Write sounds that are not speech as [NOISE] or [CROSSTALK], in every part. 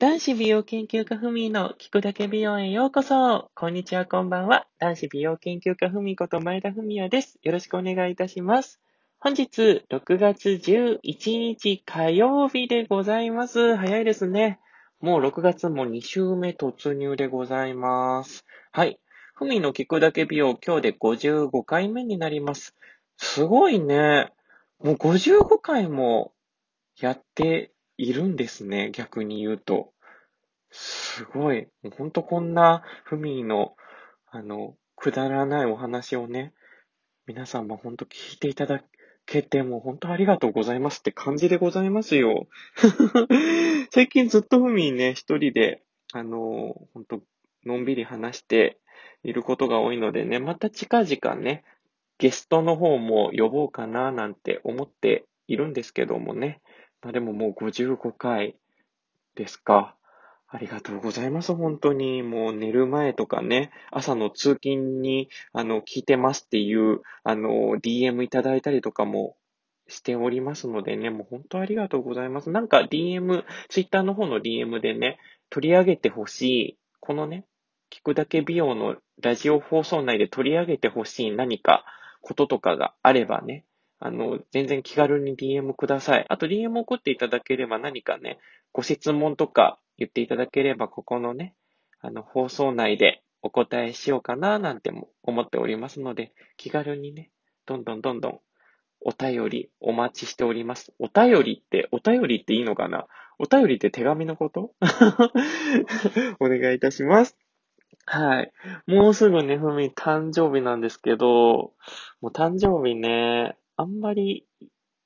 男子美容研究家ふみの聞くだけ美容へようこそ。こんにちは、こんばんは。男子美容研究家ふみこと前田ふみやです。よろしくお願いいたします。本日、6月11日火曜日でございます。早いですね。もう6月も2週目突入でございます。はい。ふみの聞くだけ美容、今日で55回目になります。すごいね。もう55回もやっているんですね、逆に言うと。すごい。ほんとこんな、ふみの、あの、くだらないお話をね、皆さんもほんと聞いていただけて、もうほんとありがとうございますって感じでございますよ。[LAUGHS] 最近ずっとふみね、一人で、あの、ほんと、のんびり話していることが多いのでね、また近々ね、ゲストの方も呼ぼうかななんて思っているんですけどもね。まあでももう55回ですか。ありがとうございます。本当に。もう寝る前とかね、朝の通勤に、あの、聞いてますっていう、あの、DM いただいたりとかもしておりますのでね、もう本当ありがとうございます。なんか DM、Twitter の方の DM でね、取り上げてほしい、このね、聞くだけ美容のラジオ放送内で取り上げてほしい何かこととかがあればね、あの、全然気軽に DM ください。あと DM 送っていただければ何かね、ご質問とか言っていただければ、ここのね、あの、放送内でお答えしようかななんても思っておりますので、気軽にね、どんどんどんどんお便りお待ちしております。お便りって、お便りっていいのかな？お便りって手紙のこと？[LAUGHS] お願いいたします。はい。もうすぐね、ふみ誕生日なんですけど、もう誕生日ね、あんまり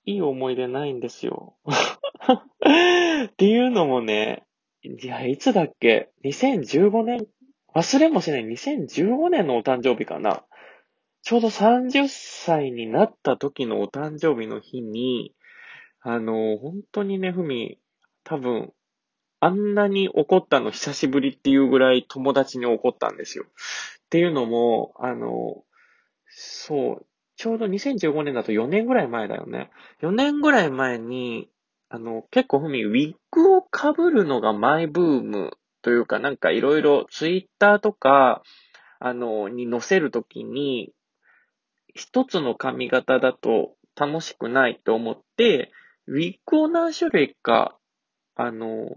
いい思い出ないんですよ。っていうのもね、いや、いつだっけ ?2015 年、忘れもしない。2015年のお誕生日かな。ちょうど30歳になった時のお誕生日の日に、あの、本当にね、ふみ、多分、あんなに怒ったの久しぶりっていうぐらい友達に怒ったんですよ。っていうのも、あの、そう、ちょうど2015年だと4年ぐらい前だよね。4年ぐらい前に、あの、結構ふみ、ウィッグを被るのがマイブームというか、なんかいろいろツイッターとか、あの、に載せるときに、一つの髪型だと楽しくないと思って、ウィッグを何種類か、あの、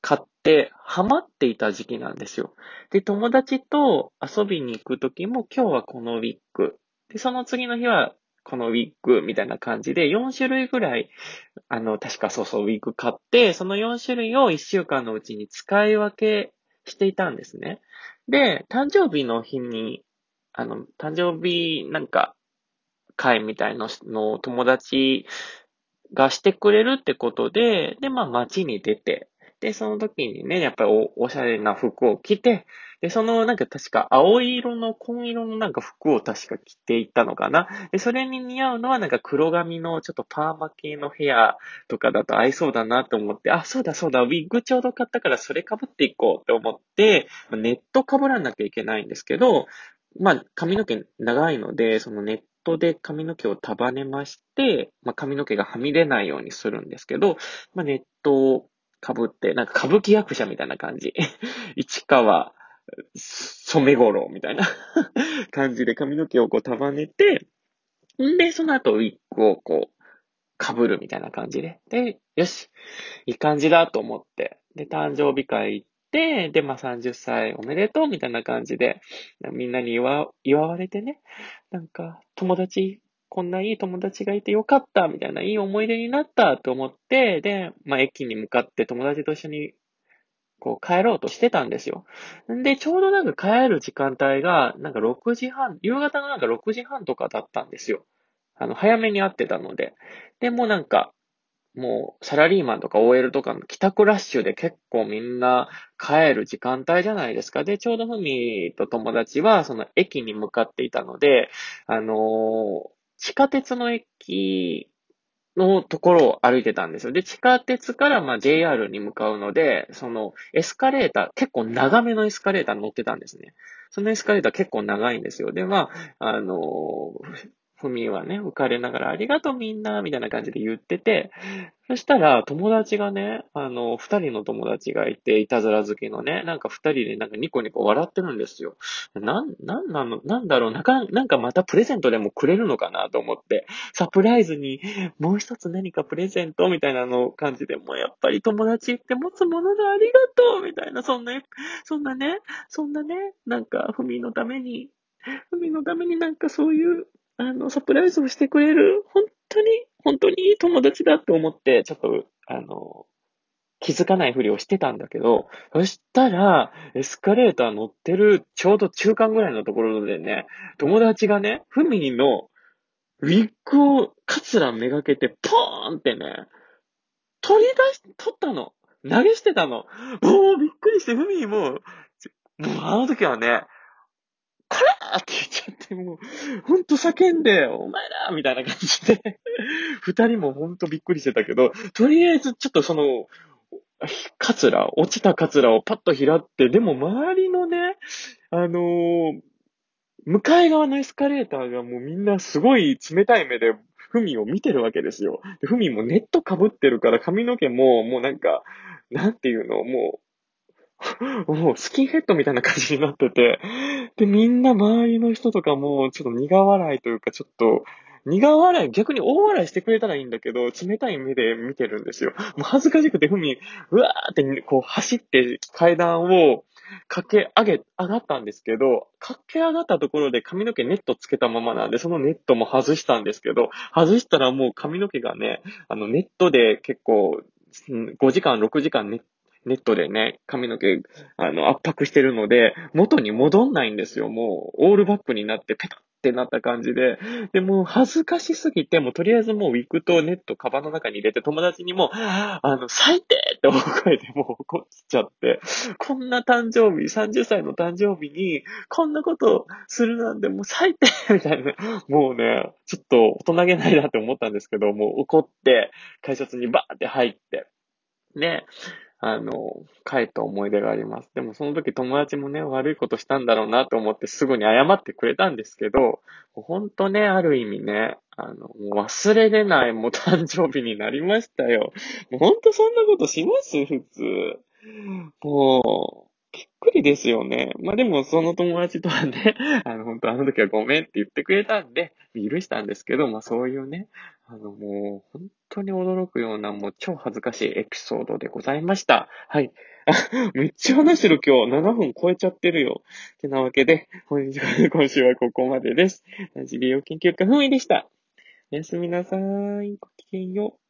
買ってハマっていた時期なんですよ。で、友達と遊びに行くときも今日はこのウィッグ、で、その次の日は、このウィッグみたいな感じで、4種類ぐらい、あの、確かそうそう、ウィッグ買って、その4種類を1週間のうちに使い分けしていたんですね。で、誕生日の日に、あの、誕生日なんか、会みたいのの友達がしてくれるってことで、で、まあ街に出て、で、その時にね、やっぱりおおしゃれな服を着て、で、そのなんか確か青色の紺色のなんか服を確か着ていったのかな。で、それに似合うのはなんか黒髪のちょっとパーマ系のヘアとかだと合いそうだなと思って、あ、そうだそうだ、ウィッグちょうど買ったからそれ被っていこうって思って、ネット被らなきゃいけないんですけど、まあ、髪の毛長いので、そのネットで髪の毛を束ねまして、まあ、髪の毛がはみ出ないようにするんですけど、まあ、ネットを被って、なんか歌舞伎役者みたいな感じ。[LAUGHS] 市川染五郎みたいな [LAUGHS] 感じで髪の毛をこう束ねて、んで、その後ウィッグをこう、被るみたいな感じで。で、よし、いい感じだと思って。で、誕生日会行って、で、まあ、30歳おめでとうみたいな感じで、みんなに祝祝われてね、なんか、友達、こんないい友達がいてよかったみたいな、いい思い出になったと思って、で、まあ、駅に向かって友達と一緒にこう帰ろうとしてたんですよ。で、ちょうどなんか帰る時間帯が、なんか6時半、夕方のなんか6時半とかだったんですよ。あの、早めに会ってたので。で、もなんか、もう、サラリーマンとか OL とかの帰宅ラッシュで結構みんな帰る時間帯じゃないですか。で、ちょうどふみと友達はその駅に向かっていたので、あのー、地下鉄の駅のところを歩いてたんですよ。で、地下鉄からまあ JR に向かうので、そのエスカレーター、結構長めのエスカレーター乗ってたんですね。そのエスカレーター結構長いんですよ。で、まあ、あのふみはね、浮かれながらありがとうみんな、みたいな感じで言ってて、そしたら友達がね、あの、二人の友達がいて、いたずら好きのね、なんか二人でなんかニコニコ笑ってるんですよ。なん、なんなの、なんだろう、なか、なんかまたプレゼントでもくれるのかなと思って、サプライズにもう一つ何かプレゼントみたいなの感じで、もうやっぱり友達って持つものがありがとうみたいな、そんな、そんなね、そんなね、なんか、ふみのために、ふみのためになんかそういうあの、サプライズをしてくれる、本当に、本当にいい友達だって思って、ちょっと、あの、気づかないふりをしてたんだけど、そしたら、エスカレーター乗ってるちょうど中間ぐらいのところでね、友達がね、ふみのウィッグをカツラめがけて、ポーンってね、取り出し、取ったの。投げ捨てたの。もうびっくりして、ふみも、もうあの時はね、こらーって言っちゃって、もう、ほんと叫んで、お前だみたいな感じで二人もほんとびっくりしてたけど、とりあえずちょっとその、カツラ、落ちたカツラをパッと拾って、でも周りのね、あのー、向かい側のエスカレーターがもうみんなすごい冷たい目で、ふみを見てるわけですよ。ふみもネット被ってるから髪の毛ももうなんか、なんていうの、もう、もうスキンヘッドみたいな感じになってて、で、みんな周りの人とかも、ちょっと苦笑いというか、ちょっと、苦笑い、逆に大笑いしてくれたらいいんだけど、冷たい目で見てるんですよ。もう恥ずかしくて、ふみ、うわーって、こう、走って階段を駆け上げ、上がったんですけど、駆け上がったところで髪の毛ネットつけたままなんで、そのネットも外したんですけど、外したらもう髪の毛がね、あの、ネットで結構、5時間、6時間ネッネットでね、髪の毛、あの、圧迫してるので、元に戻んないんですよ。もう、オールバックになってペタってなった感じで。で、もう恥ずかしすぎて、もうとりあえずもうウィッグとネットカバンの中に入れて友達にも、あの、最低って大声でもう怒っちゃって、こんな誕生日、30歳の誕生日に、こんなことするなんてもう最低みたいな、もうね、ちょっと大人げないなって思ったんですけど、もう怒って、改札にバーって入って、ね、あの、帰った思い出があります。でもその時友達もね、悪いことしたんだろうなと思ってすぐに謝ってくれたんですけど、ほんとね、ある意味ね、あの、忘れれないもう誕生日になりましたよ。もうほんとそんなことします？普通。もう、びっくりですよね。まあでも、その友達とはね、あの、本当あの時はごめんって言ってくれたんで、許したんですけど、まあそういうね、あのもう、本当に驚くような、もう超恥ずかしいエピソードでございました。はい。あ、[LAUGHS] めっちゃ話してる今日。7分超えちゃってるよ。てなわけで、本日今週はここまでです。ラジ美容研究家ふみでした。おやすみなさーい。ごきげんよう。